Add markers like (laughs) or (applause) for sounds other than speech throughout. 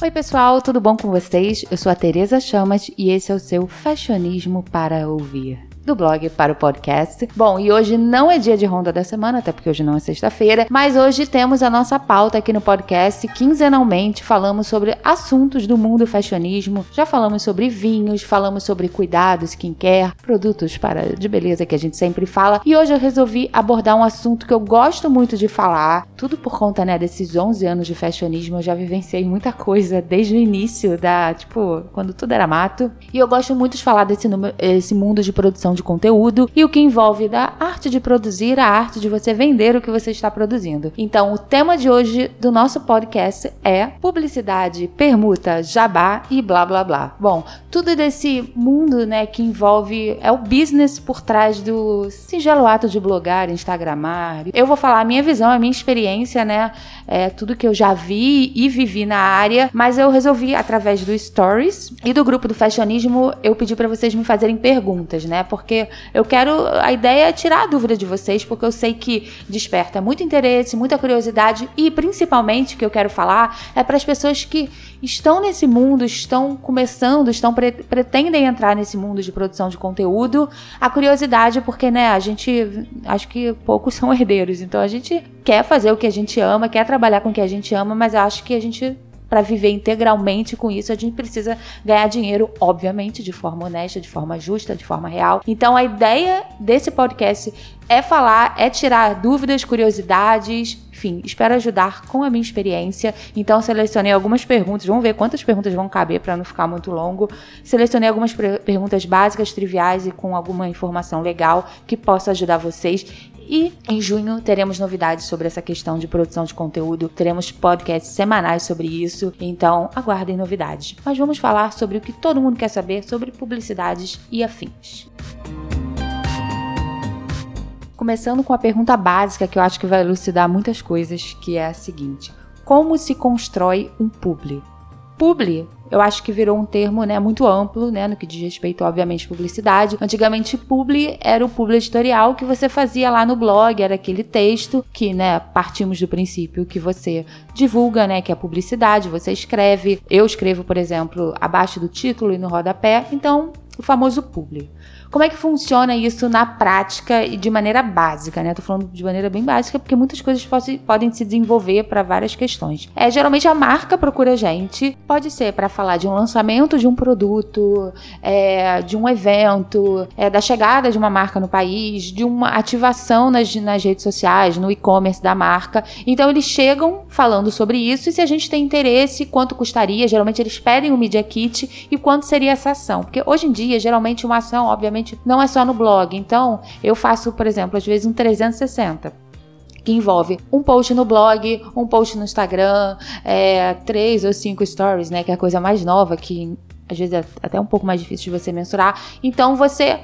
Oi, pessoal, tudo bom com vocês? Eu sou a Tereza Chamas e esse é o seu Fashionismo para ouvir do blog para o podcast. Bom, e hoje não é dia de ronda da semana, até porque hoje não é sexta-feira, mas hoje temos a nossa pauta aqui no podcast. Quinzenalmente falamos sobre assuntos do mundo fashionismo. Já falamos sobre vinhos, falamos sobre cuidados, skincare, produtos para de beleza que a gente sempre fala. E hoje eu resolvi abordar um assunto que eu gosto muito de falar, tudo por conta, né, desses 11 anos de fashionismo. Eu já vivenciei muita coisa desde o início da, tipo, quando tudo era mato. E eu gosto muito de falar desse esse mundo de produção de conteúdo e o que envolve da arte de produzir a arte de você vender o que você está produzindo. Então, o tema de hoje do nosso podcast é publicidade, permuta, jabá e blá blá blá. Bom, tudo desse mundo, né, que envolve é o business por trás do singelo ato de blogar, instagramar. Eu vou falar a minha visão, a minha experiência, né, é tudo que eu já vi e vivi na área, mas eu resolvi através do stories e do grupo do fashionismo, eu pedi para vocês me fazerem perguntas, né? Porque porque eu quero. A ideia é tirar a dúvida de vocês, porque eu sei que desperta muito interesse, muita curiosidade e principalmente o que eu quero falar é para as pessoas que estão nesse mundo, estão começando, estão pre pretendem entrar nesse mundo de produção de conteúdo. A curiosidade, porque né, a gente acho que poucos (laughs) são herdeiros, então a gente quer fazer o que a gente ama, quer trabalhar com o que a gente ama, mas acho que a gente para viver integralmente com isso, a gente precisa ganhar dinheiro, obviamente, de forma honesta, de forma justa, de forma real. Então, a ideia desse podcast é falar, é tirar dúvidas, curiosidades, enfim, espero ajudar com a minha experiência. Então, selecionei algumas perguntas. Vamos ver quantas perguntas vão caber para não ficar muito longo. Selecionei algumas perguntas básicas, triviais e com alguma informação legal que possa ajudar vocês. E em junho teremos novidades sobre essa questão de produção de conteúdo. Teremos podcasts semanais sobre isso. Então aguardem novidades. Mas vamos falar sobre o que todo mundo quer saber sobre publicidades e afins. Começando com a pergunta básica que eu acho que vai elucidar muitas coisas, que é a seguinte: como se constrói um publi? Publi eu acho que virou um termo né, muito amplo, né, no que diz respeito, obviamente, à publicidade. Antigamente, publi era o publi editorial que você fazia lá no blog, era aquele texto que, né, partimos do princípio que você divulga, né, que é publicidade, você escreve. Eu escrevo, por exemplo, abaixo do título e no rodapé, então, o famoso publi. Como é que funciona isso na prática e de maneira básica, né? Tô falando de maneira bem básica porque muitas coisas podem se desenvolver para várias questões. É, geralmente a marca procura a gente, pode ser para falar de um lançamento de um produto, é, de um evento, é, da chegada de uma marca no país, de uma ativação nas, nas redes sociais, no e-commerce da marca. Então eles chegam falando sobre isso e se a gente tem interesse, quanto custaria, geralmente eles pedem o um Media Kit e quanto seria essa ação. Porque hoje em dia, geralmente uma ação, obviamente, não é só no blog. Então, eu faço, por exemplo, às vezes um 360 que envolve um post no blog, um post no Instagram, é, três ou cinco stories, né? Que é a coisa mais nova, que às vezes é até um pouco mais difícil de você mensurar. Então você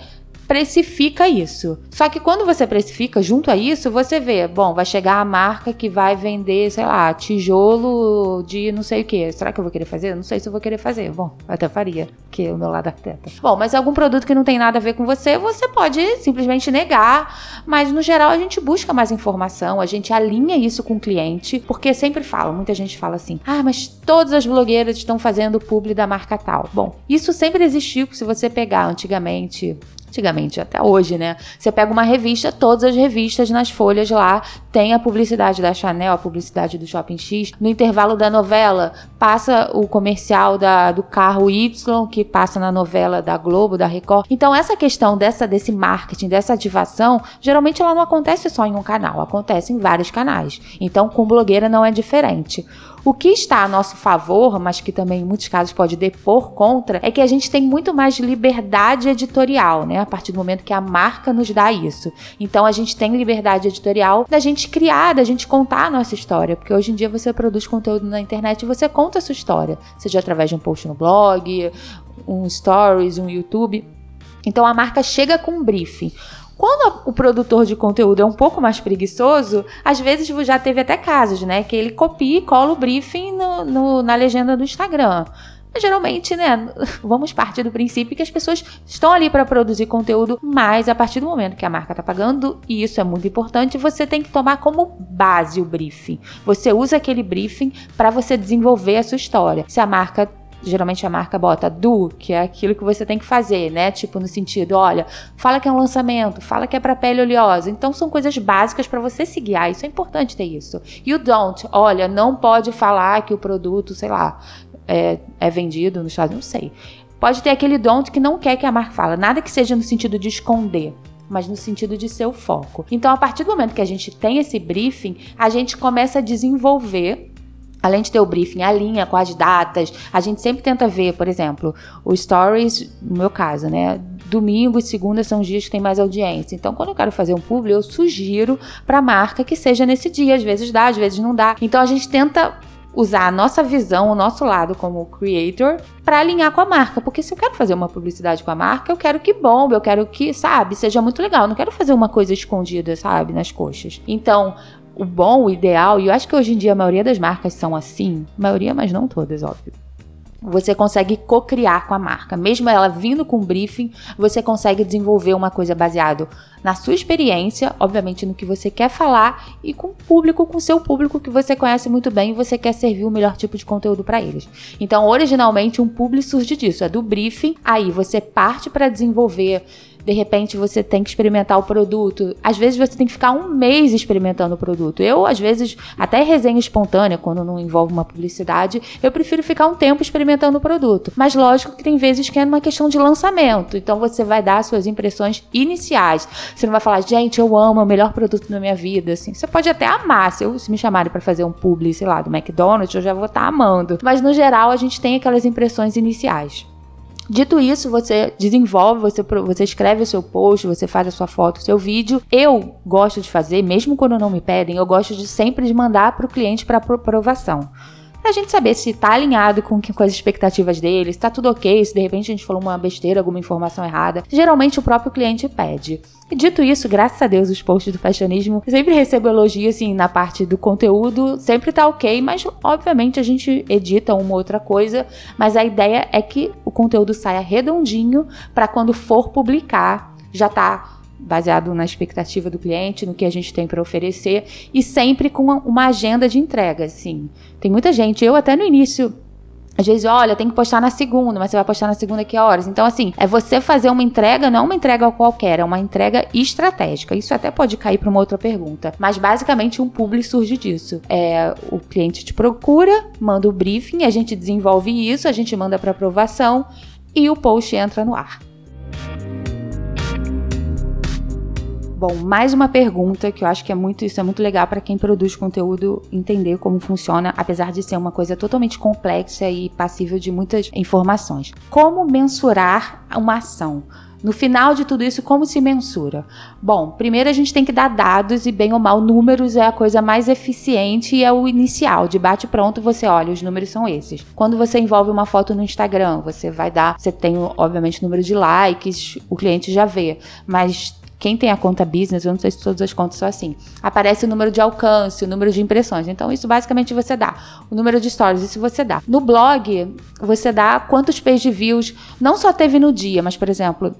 precifica isso. Só que quando você precifica junto a isso, você vê, bom, vai chegar a marca que vai vender, sei lá, tijolo de não sei o que. Será que eu vou querer fazer? Não sei se eu vou querer fazer. Bom, até faria, que é o meu lado arquiteta. Bom, mas algum produto que não tem nada a ver com você, você pode simplesmente negar, mas no geral a gente busca mais informação, a gente alinha isso com o cliente, porque sempre fala, muita gente fala assim: "Ah, mas todas as blogueiras estão fazendo publi da marca tal". Bom, isso sempre existiu, se você pegar antigamente antigamente, até hoje, né? Você pega uma revista, todas as revistas nas folhas lá tem a publicidade da Chanel, a publicidade do Shopping X. No intervalo da novela, passa o comercial da, do carro Y, que passa na novela da Globo, da Record. Então, essa questão dessa, desse marketing, dessa ativação, geralmente ela não acontece só em um canal, acontece em vários canais. Então, com blogueira não é diferente. O que está a nosso favor, mas que também em muitos casos pode depor contra, é que a gente tem muito mais liberdade editorial, né? A partir do momento que a marca nos dá isso. Então a gente tem liberdade editorial da gente criar, da gente contar a nossa história, porque hoje em dia você produz conteúdo na internet e você conta a sua história, seja através de um post no blog, um stories, um YouTube. Então a marca chega com um briefing. Quando o produtor de conteúdo é um pouco mais preguiçoso, às vezes já teve até casos, né? Que ele copia e cola o briefing no, no, na legenda do Instagram. Geralmente, né, (laughs) vamos partir do princípio que as pessoas estão ali para produzir conteúdo, mas a partir do momento que a marca está pagando, e isso é muito importante, você tem que tomar como base o briefing. Você usa aquele briefing para você desenvolver a sua história. Se a marca geralmente a marca bota do, que é aquilo que você tem que fazer, né? Tipo no sentido, olha, fala que é um lançamento, fala que é para pele oleosa. Então são coisas básicas para você se guiar. Isso é importante ter isso. E o don't, olha, não pode falar que o produto, sei lá, é, é vendido no Unidos, não sei. Pode ter aquele don't que não quer que a marca fale, nada que seja no sentido de esconder mas no sentido de ser o foco. Então, a partir do momento que a gente tem esse briefing, a gente começa a desenvolver Além de ter o briefing, a linha com as datas, a gente sempre tenta ver, por exemplo, o stories, no meu caso, né? Domingo e segunda são os dias que tem mais audiência. Então, quando eu quero fazer um publi, eu sugiro para a marca que seja nesse dia. Às vezes dá, às vezes não dá. Então, a gente tenta usar a nossa visão, o nosso lado como creator, para alinhar com a marca. Porque se eu quero fazer uma publicidade com a marca, eu quero que bombe, eu quero que, sabe, seja muito legal. Eu não quero fazer uma coisa escondida, sabe, nas coxas. Então, o bom, o ideal, e eu acho que hoje em dia a maioria das marcas são assim, maioria, mas não todas, óbvio. Você consegue co-criar com a marca. Mesmo ela vindo com briefing, você consegue desenvolver uma coisa baseado na sua experiência, obviamente no que você quer falar e com o público, com seu público que você conhece muito bem e você quer servir o melhor tipo de conteúdo para eles. Então, originalmente um publi surge disso, é do briefing, aí você parte para desenvolver de repente você tem que experimentar o produto. Às vezes você tem que ficar um mês experimentando o produto. Eu, às vezes, até resenha espontânea, quando não envolve uma publicidade, eu prefiro ficar um tempo experimentando o produto. Mas lógico que tem vezes que é uma questão de lançamento. Então você vai dar suas impressões iniciais. Você não vai falar, gente, eu amo, é o melhor produto da minha vida. Assim, você pode até amar. Se, eu, se me chamarem para fazer um publi, sei lá, do McDonald's, eu já vou estar tá amando. Mas no geral, a gente tem aquelas impressões iniciais. Dito isso, você desenvolve, você, você escreve o seu post, você faz a sua foto, o seu vídeo. Eu gosto de fazer, mesmo quando não me pedem, eu gosto de sempre de mandar para o cliente para aprovação pra gente saber se tá alinhado com, com as expectativas dele, se tá tudo ok, se de repente a gente falou uma besteira, alguma informação errada. Geralmente o próprio cliente pede. E dito isso, graças a Deus, os posts do fashionismo sempre recebo elogio, assim, na parte do conteúdo, sempre tá ok, mas obviamente a gente edita uma outra coisa, mas a ideia é que o conteúdo saia redondinho para quando for publicar já tá baseado na expectativa do cliente, no que a gente tem para oferecer e sempre com uma agenda de entrega, assim. Tem muita gente, eu até no início às vezes, olha, tem que postar na segunda, mas você vai postar na segunda que horas? Então, assim, é você fazer uma entrega, não uma entrega qualquer, é uma entrega estratégica. Isso até pode cair para uma outra pergunta. Mas basicamente um publi surge disso. É, o cliente te procura, manda o briefing, a gente desenvolve isso, a gente manda para aprovação e o post entra no ar. Bom, mais uma pergunta que eu acho que é muito isso é muito legal para quem produz conteúdo entender como funciona, apesar de ser uma coisa totalmente complexa e passível de muitas informações. Como mensurar uma ação? No final de tudo isso, como se mensura? Bom, primeiro a gente tem que dar dados e, bem ou mal, números é a coisa mais eficiente e é o inicial. De bate pronto, você olha, os números são esses. Quando você envolve uma foto no Instagram, você vai dar, você tem, obviamente, número de likes, o cliente já vê, mas quem tem a conta business, eu não sei se todas as contas são assim, aparece o número de alcance, o número de impressões. Então, isso basicamente você dá. O número de stories, isso você dá. No blog, você dá quantos page views, não só teve no dia, mas, por exemplo,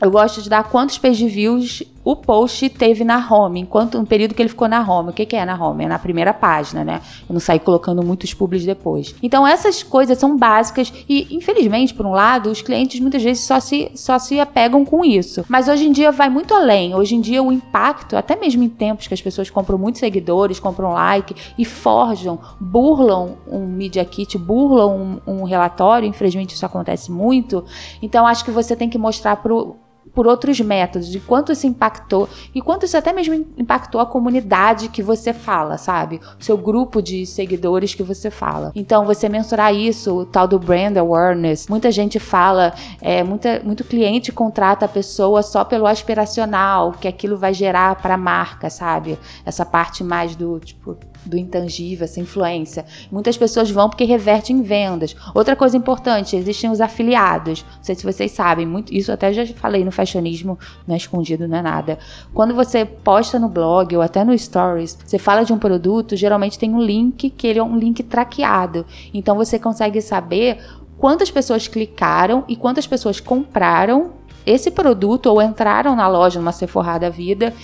eu gosto de dar quantos page views o post teve na home, enquanto um período que ele ficou na home. O que, que é na home? É na primeira página, né? Eu não saí colocando muitos publis depois. Então essas coisas são básicas e, infelizmente, por um lado, os clientes muitas vezes só se, só se apegam com isso. Mas hoje em dia vai muito além. Hoje em dia o impacto, até mesmo em tempos que as pessoas compram muitos seguidores, compram like e forjam, burlam um media kit, burlam um, um relatório, infelizmente isso acontece muito. Então acho que você tem que mostrar pro por outros métodos, de quanto isso impactou e quanto isso até mesmo impactou a comunidade que você fala, sabe? O seu grupo de seguidores que você fala. Então, você mensurar isso, o tal do brand awareness. Muita gente fala, é, muita, muito cliente contrata a pessoa só pelo aspiracional, que aquilo vai gerar para a marca, sabe? Essa parte mais do tipo do intangível, essa influência. Muitas pessoas vão porque reverte em vendas. Outra coisa importante, existem os afiliados. Não sei se vocês sabem, muito, isso até já falei no fashionismo, não é escondido, não é nada. Quando você posta no blog ou até no stories, você fala de um produto, geralmente tem um link que ele é um link traqueado. Então você consegue saber quantas pessoas clicaram e quantas pessoas compraram esse produto ou entraram na loja numa Sephora da vida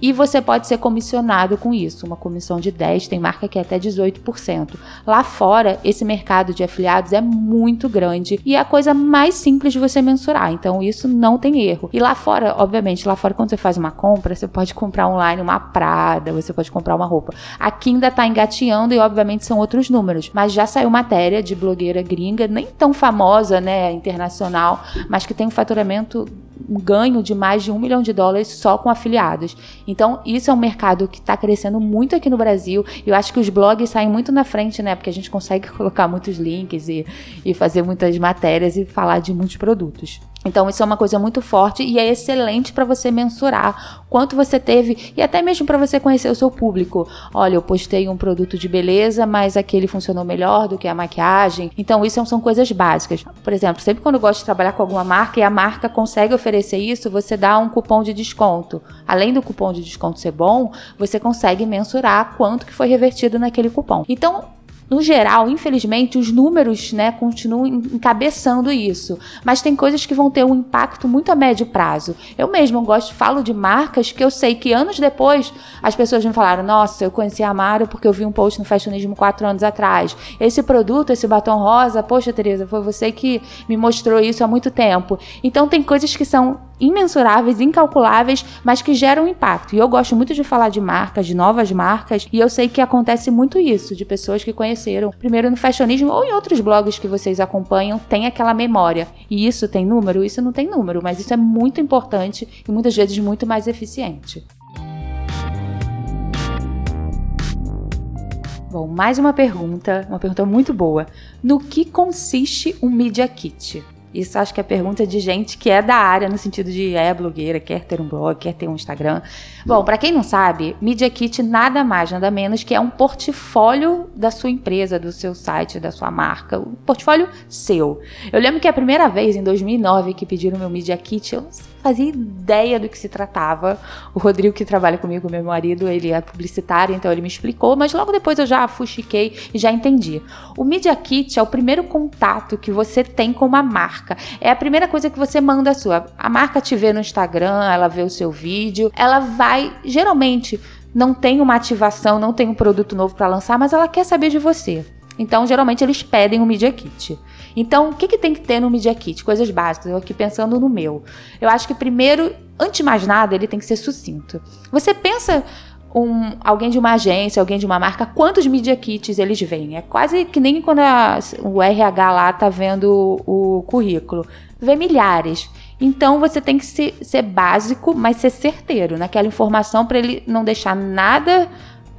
e você pode ser comissionado com isso, uma comissão de 10, tem marca que é até 18%. Lá fora, esse mercado de afiliados é muito grande e é a coisa mais simples de você mensurar, então isso não tem erro. E lá fora, obviamente, lá fora quando você faz uma compra, você pode comprar online uma Prada, você pode comprar uma roupa. Aqui ainda tá engatinhando e obviamente são outros números, mas já saiu matéria de blogueira gringa, nem tão famosa, né, internacional, mas que tem um faturamento ganho de mais de um milhão de dólares só com afiliados. Então, isso é um mercado que está crescendo muito aqui no Brasil. Eu acho que os blogs saem muito na frente, né? Porque a gente consegue (laughs) colocar muitos links e, e fazer muitas matérias e falar de muitos produtos. Então, isso é uma coisa muito forte e é excelente para você mensurar quanto você teve e até mesmo para você conhecer o seu público. Olha, eu postei um produto de beleza, mas aquele funcionou melhor do que a maquiagem. Então, isso são coisas básicas. Por exemplo, sempre quando eu gosto de trabalhar com alguma marca e a marca consegue oferecer isso, você dá um cupom de desconto. Além do cupom de desconto ser bom, você consegue mensurar quanto que foi revertido naquele cupom. Então, no geral, infelizmente, os números né, continuam encabeçando isso. Mas tem coisas que vão ter um impacto muito a médio prazo. Eu mesmo gosto, falo de marcas que eu sei que anos depois as pessoas me falaram: Nossa, eu conheci a Amaro porque eu vi um post no Fashionismo quatro anos atrás. Esse produto, esse batom rosa, poxa, Tereza, foi você que me mostrou isso há muito tempo. Então, tem coisas que são imensuráveis, incalculáveis, mas que geram impacto. E eu gosto muito de falar de marcas, de novas marcas, e eu sei que acontece muito isso, de pessoas que conheceram primeiro no fashionismo ou em outros blogs que vocês acompanham, tem aquela memória. E isso tem número? Isso não tem número, mas isso é muito importante e muitas vezes muito mais eficiente. Bom, mais uma pergunta, uma pergunta muito boa. No que consiste um Media Kit? Isso acho que é pergunta de gente que é da área, no sentido de é blogueira, quer ter um blog, quer ter um Instagram. Bom, para quem não sabe, Media Kit nada mais, nada menos que é um portfólio da sua empresa, do seu site, da sua marca. Um portfólio seu. Eu lembro que a primeira vez, em 2009, que pediram meu Media Kit, eu não fazia ideia do que se tratava. O Rodrigo, que trabalha comigo, meu marido, ele é publicitário, então ele me explicou, mas logo depois eu já fuxiquei e já entendi. O Media Kit é o primeiro contato que você tem com uma marca. É a primeira coisa que você manda a sua. A marca te vê no Instagram, ela vê o seu vídeo, ela vai, geralmente, não tem uma ativação, não tem um produto novo para lançar, mas ela quer saber de você. Então, geralmente, eles pedem o Media Kit. Então, o que, que tem que ter no Media Kit? Coisas básicas, eu aqui pensando no meu. Eu acho que primeiro, antes de mais nada, ele tem que ser sucinto. Você pensa um, alguém de uma agência, alguém de uma marca, quantos media kits eles veem? É quase que nem quando a, o RH lá tá vendo o, o currículo. Vê milhares. Então você tem que ser, ser básico, mas ser certeiro naquela informação para ele não deixar nada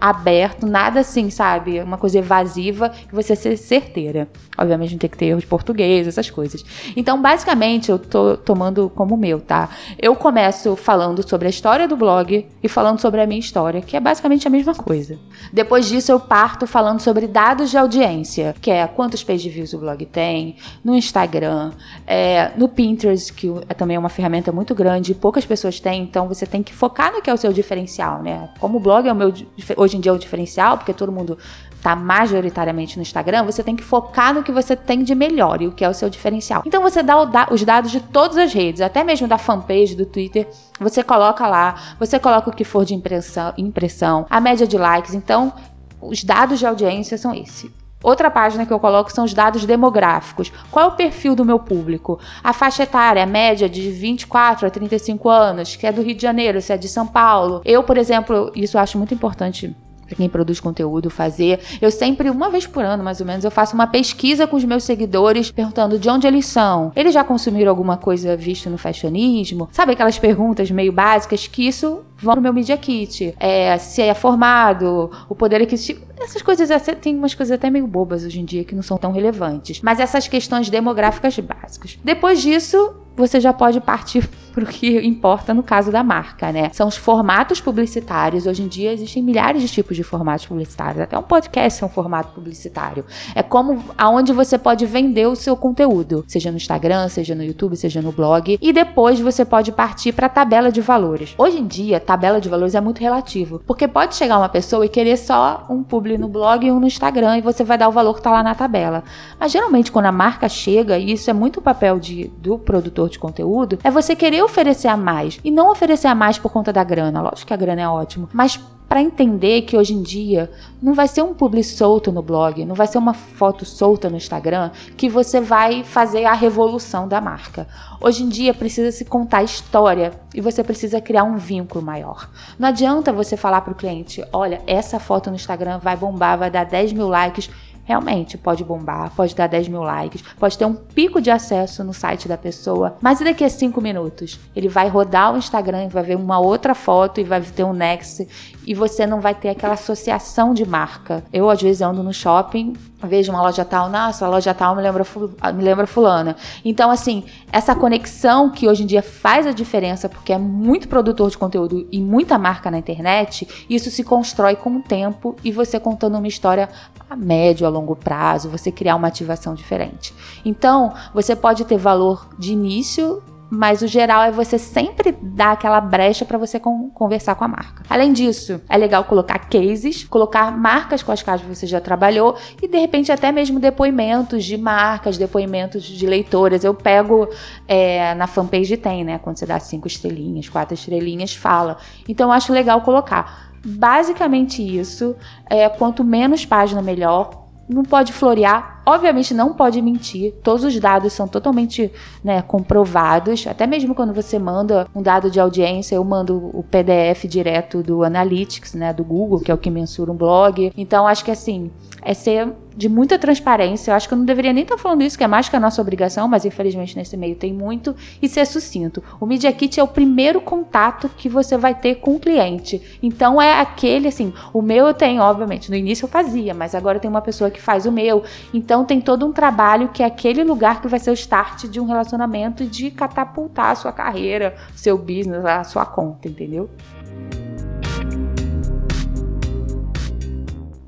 aberto, nada assim, sabe? Uma coisa evasiva e você ser certeira. Obviamente não tem que ter erro de português, essas coisas. Então, basicamente, eu tô tomando como meu, tá? Eu começo falando sobre a história do blog e falando sobre a minha história, que é basicamente a mesma coisa. Depois disso, eu parto falando sobre dados de audiência, que é quantos page views o blog tem, no Instagram, é, no Pinterest, que é também uma ferramenta muito grande, poucas pessoas têm, então você tem que focar no que é o seu diferencial, né? Como o blog é o meu hoje em dia é o diferencial, porque todo mundo está majoritariamente no Instagram, você tem que focar no que você tem de melhor e o que é o seu diferencial. Então você dá os dados de todas as redes, até mesmo da fanpage do Twitter, você coloca lá, você coloca o que for de impressão, impressão a média de likes. Então, os dados de audiência são esses. Outra página que eu coloco são os dados demográficos. Qual é o perfil do meu público? A faixa etária, média de 24 a 35 anos, que é do Rio de Janeiro, se é de São Paulo. Eu, por exemplo, isso eu acho muito importante para quem produz conteúdo fazer. Eu sempre, uma vez por ano, mais ou menos, eu faço uma pesquisa com os meus seguidores, perguntando de onde eles são. Eles já consumiram alguma coisa vista no fashionismo? Sabe aquelas perguntas meio básicas que isso vão no meu Media Kit. É, se é formado, o poder aquisitivo. Essas coisas, tem umas coisas até meio bobas hoje em dia que não são tão relevantes. Mas essas questões demográficas básicas. Depois disso, você já pode partir para o que importa no caso da marca, né? São os formatos publicitários. Hoje em dia existem milhares de tipos de formatos publicitários. Até um podcast é um formato publicitário. É como aonde você pode vender o seu conteúdo, seja no Instagram, seja no YouTube, seja no blog. E depois você pode partir para a tabela de valores. Hoje em dia, tabela de valores é muito relativo, porque pode chegar uma pessoa e querer só um publi no blog e um no Instagram e você vai dar o valor que está lá na tabela. Mas geralmente quando a marca chega, e isso é muito o papel de, do produtor de conteúdo, é você querer oferecer a mais. E não oferecer a mais por conta da grana. Lógico que a grana é ótimo. Mas para entender que hoje em dia não vai ser um publi solto no blog, não vai ser uma foto solta no Instagram que você vai fazer a revolução da marca. Hoje em dia precisa se contar história e você precisa criar um vínculo maior. Não adianta você falar para o cliente: olha, essa foto no Instagram vai bombar, vai dar 10 mil likes realmente pode bombar, pode dar 10 mil likes, pode ter um pico de acesso no site da pessoa, mas e daqui a 5 minutos? Ele vai rodar o Instagram, vai ver uma outra foto e vai ter um next e você não vai ter aquela associação de marca. Eu, às vezes, ando no shopping, vejo uma loja tal, nossa, a loja tal me lembra, me lembra fulana. Então, assim, essa conexão que hoje em dia faz a diferença, porque é muito produtor de conteúdo e muita marca na internet, isso se constrói com o tempo e você contando uma história a médio, a longo prazo, você criar uma ativação diferente. Então, você pode ter valor de início mas o geral é você sempre dar aquela brecha para você con conversar com a marca. Além disso, é legal colocar cases, colocar marcas com as quais você já trabalhou e de repente até mesmo depoimentos de marcas, depoimentos de leitoras. Eu pego é, na fanpage tem, né? Quando você dá cinco estrelinhas, quatro estrelinhas, fala. Então eu acho legal colocar. Basicamente isso. É, quanto menos página, melhor não pode florear, obviamente não pode mentir. Todos os dados são totalmente né, comprovados. Até mesmo quando você manda um dado de audiência, eu mando o PDF direto do Analytics, né, do Google, que é o que mensura um blog. Então acho que assim, é ser de muita transparência. Eu acho que eu não deveria nem estar falando isso, que é mais que a nossa obrigação, mas infelizmente nesse meio tem muito, e ser sucinto. O Media Kit é o primeiro contato que você vai ter com o cliente. Então é aquele, assim, o meu eu tenho, obviamente, no início eu fazia, mas agora tem uma pessoa que faz o meu. Então tem todo um trabalho que é aquele lugar que vai ser o start de um relacionamento e de catapultar a sua carreira, seu business, a sua conta, entendeu?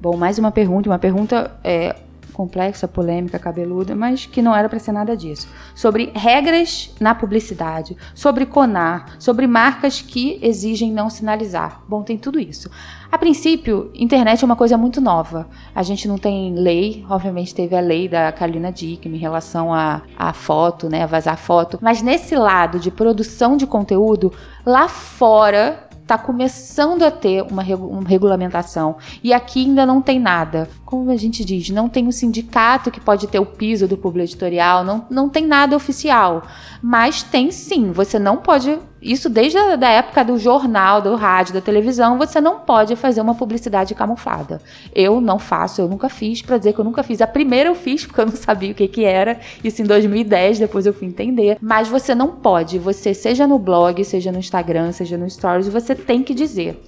Bom, mais uma pergunta, uma pergunta é, complexa, polêmica, cabeluda, mas que não era para ser nada disso. Sobre regras na publicidade, sobre CONAR, sobre marcas que exigem não sinalizar. Bom, tem tudo isso. A princípio, internet é uma coisa muito nova. A gente não tem lei, obviamente teve a lei da Carolina Dickman em relação a, a foto, né, a vazar foto, mas nesse lado de produção de conteúdo, lá fora está começando a ter uma, uma, regulamentação e aqui ainda não tem nada. Como a gente diz, não tem um sindicato que pode ter o piso do público editorial, não, não tem nada oficial. Mas tem sim, você não pode isso desde a da época do jornal, do rádio, da televisão, você não pode fazer uma publicidade camuflada. Eu não faço, eu nunca fiz, para dizer que eu nunca fiz. A primeira eu fiz (laughs) porque eu não sabia o que que era, isso em 2010, depois eu fui entender. Mas você não pode, você seja no blog, seja no Instagram, seja no Stories, você tem que dizer.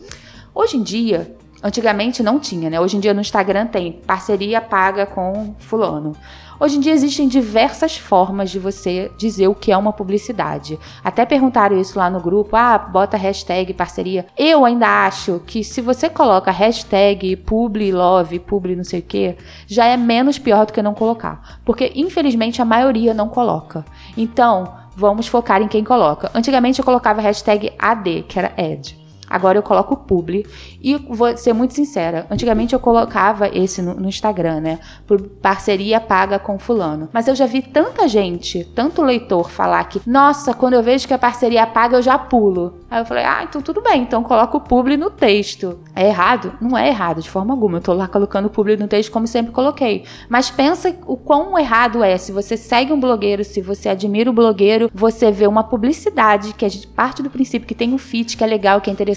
Hoje em dia, Antigamente não tinha, né? Hoje em dia no Instagram tem parceria paga com fulano. Hoje em dia existem diversas formas de você dizer o que é uma publicidade. Até perguntaram isso lá no grupo, ah, bota hashtag parceria. Eu ainda acho que se você coloca hashtag publi love, publi não sei o que, já é menos pior do que não colocar. Porque infelizmente a maioria não coloca. Então, vamos focar em quem coloca. Antigamente eu colocava hashtag AD, que era ad. Agora eu coloco publi. E vou ser muito sincera, antigamente eu colocava esse no, no, Instagram, né? Por parceria paga com fulano. Mas eu já vi tanta gente, tanto leitor falar que, nossa, quando eu vejo que a parceria paga, eu já pulo. Aí eu falei, ah, então tudo bem, então coloco o publi no texto. É errado? Não é errado, de forma alguma. Eu tô lá colocando o publi no texto como sempre coloquei. Mas pensa o quão errado é. Se você segue um blogueiro, se você admira o blogueiro, você vê uma publicidade que a gente parte do princípio que tem um fit, que é legal, que é interessante,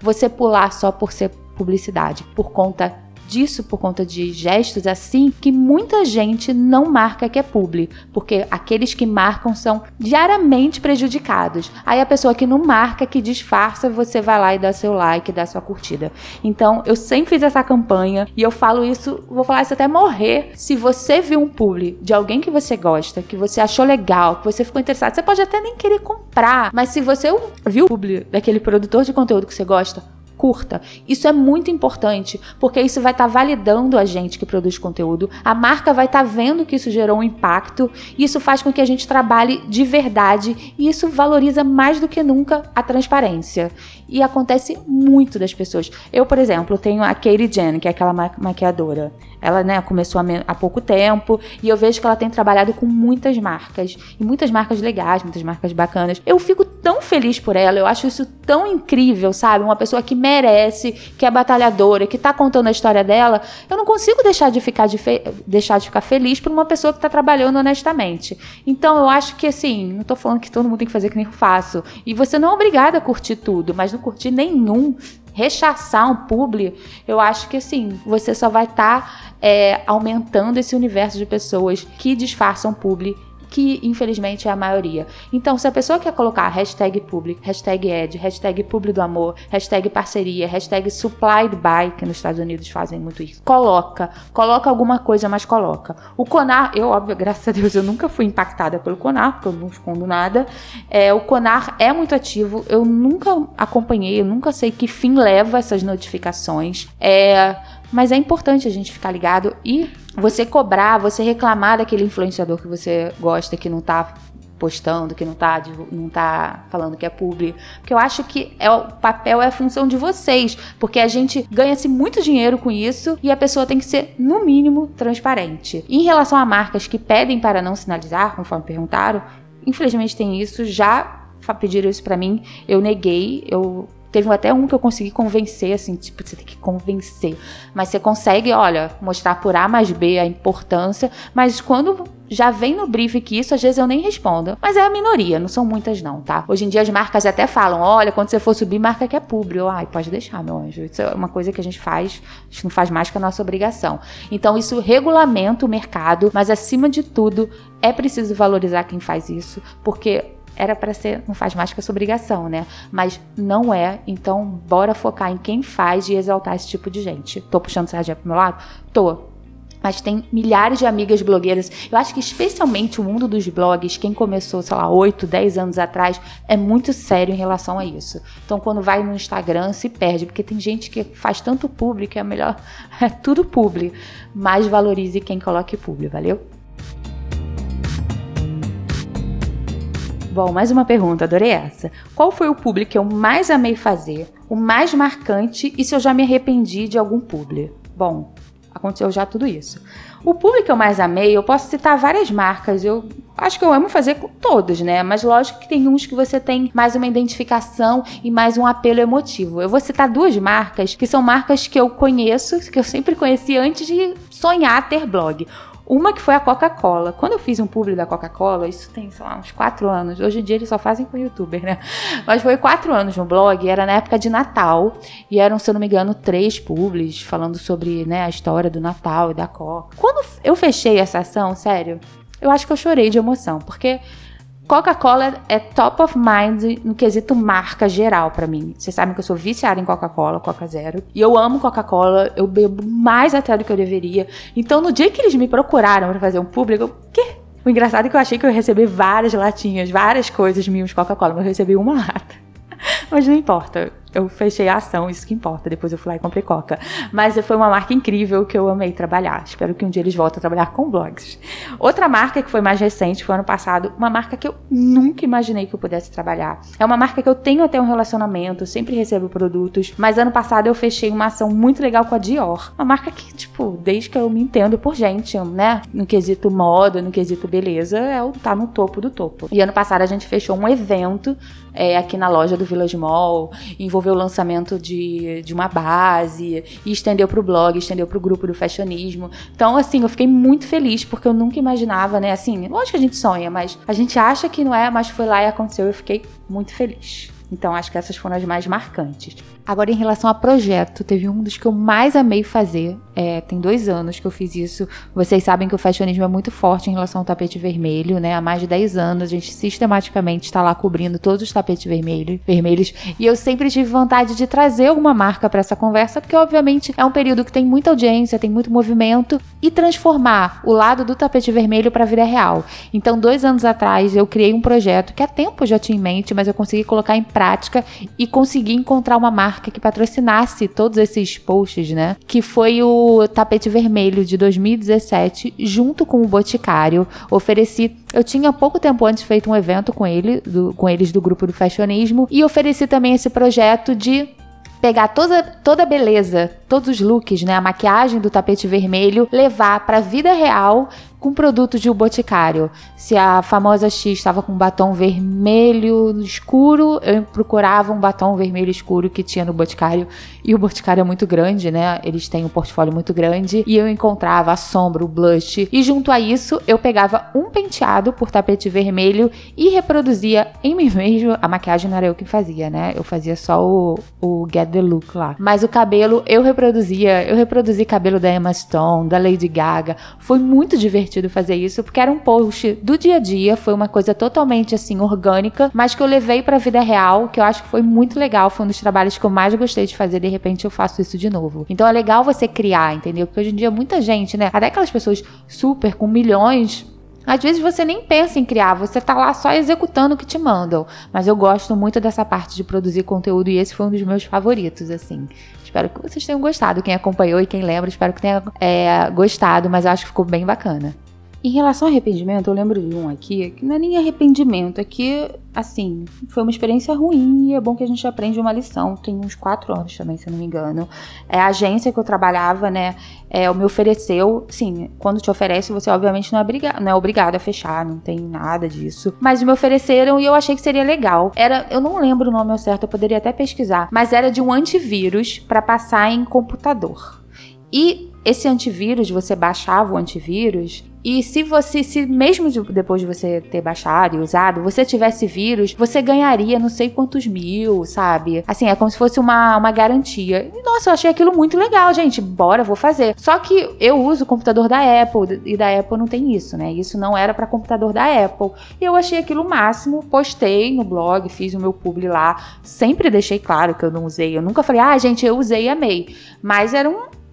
você pular só por ser publicidade, por conta disso, por conta de gestos assim, que muita gente não marca que é publi, porque aqueles que marcam são diariamente prejudicados. Aí a pessoa que não marca, que disfarça, você vai lá e dá seu like, dá sua curtida. Então, eu sempre fiz essa campanha e eu falo isso, vou falar isso até morrer. Se você viu um publi de alguém que você gosta, que você achou legal, que você ficou interessado, você pode até nem querer comprar, mas se você viu o publi daquele produtor de conteúdo que você gosta, curta. Isso é muito importante, porque isso vai estar tá validando a gente que produz conteúdo, a marca vai estar tá vendo que isso gerou um impacto, isso faz com que a gente trabalhe de verdade, e isso valoriza mais do que nunca a transparência. E acontece muito das pessoas. Eu, por exemplo, tenho a Katie Jen, que é aquela ma maquiadora. Ela, né, começou há pouco tempo e eu vejo que ela tem trabalhado com muitas marcas e muitas marcas legais, muitas marcas bacanas. Eu fico tão feliz por ela, eu acho isso tão incrível, sabe? Uma pessoa que merece, que é batalhadora, que tá contando a história dela. Eu não consigo deixar de ficar, de deixar de ficar feliz por uma pessoa que tá trabalhando honestamente. Então eu acho que assim, não tô falando que todo mundo tem que fazer que nem eu faço. E você não é obrigada a curtir tudo, mas não curtir nenhum rechaçar um publi, eu acho que assim, você só vai estar tá, é, aumentando esse universo de pessoas que disfarçam publi que infelizmente é a maioria. Então, se a pessoa quer colocar hashtag public, hashtag ed, hashtag publi do amor, hashtag parceria, hashtag supplied by, que nos Estados Unidos fazem muito isso, coloca, coloca alguma coisa, mas coloca. O Conar, eu, óbvio, (laughs) graças a Deus, eu nunca fui impactada pelo Conar, porque eu não escondo nada. É, o Conar é muito ativo, eu nunca acompanhei, eu nunca sei que fim leva essas notificações. É, mas é importante a gente ficar ligado e você cobrar, você reclamar daquele influenciador que você gosta, que não tá postando, que não tá, não tá falando que é publi. Porque eu acho que é o papel é a função de vocês. Porque a gente ganha-se muito dinheiro com isso e a pessoa tem que ser, no mínimo, transparente. Em relação a marcas que pedem para não sinalizar, conforme perguntaram, infelizmente tem isso, já pediram isso para mim, eu neguei, eu Teve até um que eu consegui convencer, assim, tipo, você tem que convencer. Mas você consegue, olha, mostrar por A mais B a importância, mas quando já vem no brief que isso, às vezes eu nem respondo. Mas é a minoria, não são muitas não, tá? Hoje em dia as marcas até falam, olha, quando você for subir, marca que é público. Ai, pode deixar, meu anjo. Isso é uma coisa que a gente faz, a gente não faz mais que a nossa obrigação. Então isso regulamenta o mercado, mas acima de tudo, é preciso valorizar quem faz isso, porque era para ser, não faz mais que essa obrigação, né? Mas não é, então bora focar em quem faz e exaltar esse tipo de gente. Tô puxando sardinha pro meu lado? Tô. Mas tem milhares de amigas blogueiras. Eu acho que especialmente o mundo dos blogs, quem começou, sei lá, 8, 10 anos atrás, é muito sério em relação a isso. Então quando vai no Instagram se perde, porque tem gente que faz tanto público, é melhor, (laughs) é tudo público. Mas valorize quem coloque público, valeu? Bom, mais uma pergunta, adorei essa. Qual foi o publi que eu mais amei fazer, o mais marcante e se eu já me arrependi de algum publi? Bom, aconteceu já tudo isso. O publi que eu mais amei, eu posso citar várias marcas, eu acho que eu amo fazer com todos, né? Mas lógico que tem uns que você tem mais uma identificação e mais um apelo emotivo. Eu vou citar duas marcas que são marcas que eu conheço, que eu sempre conheci antes de sonhar ter blog. Uma que foi a Coca-Cola. Quando eu fiz um publi da Coca-Cola, isso tem, sei lá, uns quatro anos. Hoje em dia eles só fazem com youtuber, né? Mas foi quatro anos no blog, era na época de Natal. E eram, se eu não me engano, três publis falando sobre né, a história do Natal e da Coca. Quando eu fechei essa ação, sério, eu acho que eu chorei de emoção, porque Coca-Cola é top of mind no quesito marca geral para mim. Vocês sabem que eu sou viciada em Coca-Cola, Coca Zero. E eu amo Coca-Cola, eu bebo mais até do que eu deveria. Então, no dia que eles me procuraram para fazer um público, eu, quê? O engraçado é que eu achei que eu ia receber várias latinhas, várias coisas minhas de Coca-Cola, mas eu recebi uma lata. (laughs) Mas não importa eu fechei a ação, isso que importa. Depois eu fui lá e comprei coca. Mas foi uma marca incrível que eu amei trabalhar. Espero que um dia eles voltem a trabalhar com blogs. Outra marca que foi mais recente, foi ano passado, uma marca que eu nunca imaginei que eu pudesse trabalhar. É uma marca que eu tenho até um relacionamento, sempre recebo produtos, mas ano passado eu fechei uma ação muito legal com a Dior. Uma marca que, tipo, desde que eu me entendo por gente, né? No quesito moda, no quesito beleza, é o tá no topo do topo. E ano passado a gente fechou um evento é, aqui na loja do Village Mall, envolveu o lançamento de, de uma base, e estendeu para o blog, estendeu para o grupo do fashionismo. Então, assim, eu fiquei muito feliz, porque eu nunca imaginava, né? Assim, lógico que a gente sonha, mas a gente acha que não é, mas foi lá e aconteceu, eu fiquei muito feliz. Então, acho que essas foram as mais marcantes. Agora, em relação a projeto, teve um dos que eu mais amei fazer. É, tem dois anos que eu fiz isso. Vocês sabem que o fashionismo é muito forte em relação ao tapete vermelho, né? Há mais de 10 anos a gente sistematicamente está lá cobrindo todos os tapetes vermelhos, vermelhos. E eu sempre tive vontade de trazer alguma marca para essa conversa, porque obviamente é um período que tem muita audiência, tem muito movimento, e transformar o lado do tapete vermelho para vida real. Então, dois anos atrás, eu criei um projeto que há tempo já tinha em mente, mas eu consegui colocar em prática e consegui encontrar uma marca marca que patrocinasse todos esses posts, né? Que foi o Tapete Vermelho de 2017, junto com o Boticário. Ofereci. Eu tinha pouco tempo antes feito um evento com ele, do, com eles do grupo do fashionismo, e ofereci também esse projeto de pegar toda, toda a beleza, todos os looks, né, a maquiagem do tapete vermelho, levar para a vida real com produtos de O Boticário. Se a famosa X estava com batom vermelho escuro, eu procurava um batom vermelho escuro que tinha no Boticário. E o Boticário é muito grande, né? Eles têm um portfólio muito grande. E eu encontrava a sombra, o blush. E junto a isso, eu pegava um penteado por tapete vermelho e reproduzia em mim (laughs) mesmo. A maquiagem não era eu que fazia, né? Eu fazia só o, o Get the Look lá. Mas o cabelo eu reproduzia. Eu reproduzi cabelo da Emma Stone, da Lady Gaga. Foi muito divertido divertido fazer isso, porque era um post do dia a dia, foi uma coisa totalmente assim orgânica, mas que eu levei para a vida real, que eu acho que foi muito legal, foi um dos trabalhos que eu mais gostei de fazer, de repente eu faço isso de novo. Então é legal você criar, entendeu? Porque hoje em dia muita gente, né, até aquelas pessoas super com milhões às vezes você nem pensa em criar, você tá lá só executando o que te mandam. Mas eu gosto muito dessa parte de produzir conteúdo e esse foi um dos meus favoritos, assim. Espero que vocês tenham gostado. Quem acompanhou e quem lembra, espero que tenha é, gostado, mas eu acho que ficou bem bacana. Em relação ao arrependimento, eu lembro de um aqui, que não é nem arrependimento, é que, assim, foi uma experiência ruim e é bom que a gente aprende uma lição. Tem uns quatro anos também, se eu não me engano. É a agência que eu trabalhava, né, é, me ofereceu, sim, quando te oferece, você obviamente não é, não é obrigado a fechar, não tem nada disso. Mas me ofereceram e eu achei que seria legal. Era, eu não lembro o nome ao certo, eu poderia até pesquisar, mas era de um antivírus para passar em computador. E esse antivírus, você baixava o antivírus e se você, se mesmo depois de você ter baixado e usado, você tivesse vírus, você ganharia não sei quantos mil, sabe? Assim, é como se fosse uma, uma garantia. E, nossa, eu achei aquilo muito legal, gente. Bora, vou fazer. Só que eu uso o computador da Apple e da Apple não tem isso, né? Isso não era para computador da Apple. E eu achei aquilo máximo, postei no blog, fiz o meu publi lá. Sempre deixei claro que eu não usei. Eu nunca falei, ah, gente, eu usei e amei. Mas era um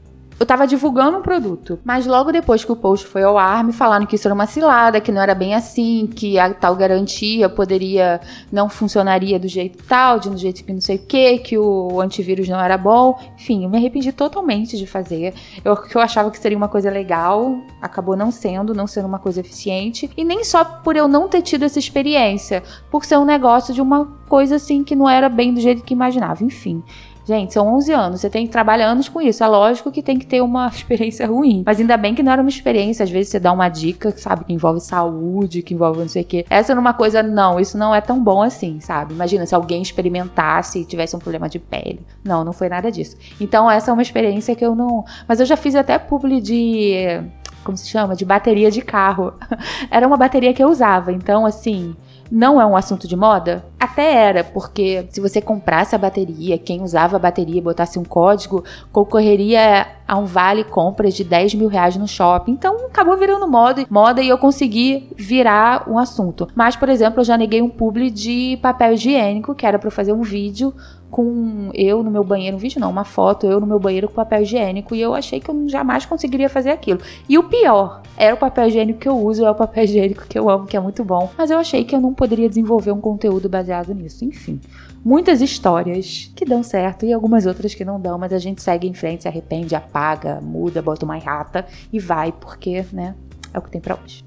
eu tava divulgando um produto. Mas logo depois que o post foi ao ar, me falaram que isso era uma cilada, que não era bem assim, que a tal garantia poderia não funcionaria do jeito tal, de um jeito que não sei o que, que o antivírus não era bom. Enfim, eu me arrependi totalmente de fazer. Eu, que eu achava que seria uma coisa legal, acabou não sendo, não sendo uma coisa eficiente. E nem só por eu não ter tido essa experiência, por ser um negócio de uma coisa assim que não era bem do jeito que imaginava. Enfim. Gente, são 11 anos, você tem que trabalhar anos com isso. É lógico que tem que ter uma (laughs) experiência ruim. Mas ainda bem que não era uma experiência. Às vezes você dá uma dica, sabe, que envolve saúde, que envolve não sei o quê. Essa era uma coisa, não, isso não é tão bom assim, sabe? Imagina se alguém experimentasse e tivesse um problema de pele. Não, não foi nada disso. Então, essa é uma experiência que eu não. Mas eu já fiz até publi de. Como se chama? De bateria de carro. (laughs) era uma bateria que eu usava. Então, assim não é um assunto de moda? Até era, porque se você comprasse a bateria, quem usava a bateria botasse um código, concorreria a um vale compras de 10 mil reais no shopping. Então acabou virando moda, moda e eu consegui virar um assunto. Mas, por exemplo, eu já neguei um publi de papel higiênico, que era para fazer um vídeo com eu no meu banheiro, um vídeo não, uma foto, eu no meu banheiro com papel higiênico, e eu achei que eu jamais conseguiria fazer aquilo. E o pior, era o papel higiênico que eu uso, é o papel higiênico que eu amo, que é muito bom, mas eu achei que eu não poderia desenvolver um conteúdo baseado nisso. Enfim, muitas histórias que dão certo e algumas outras que não dão, mas a gente segue em frente, se arrepende, apaga, muda, bota uma errata e vai, porque, né, é o que tem para hoje.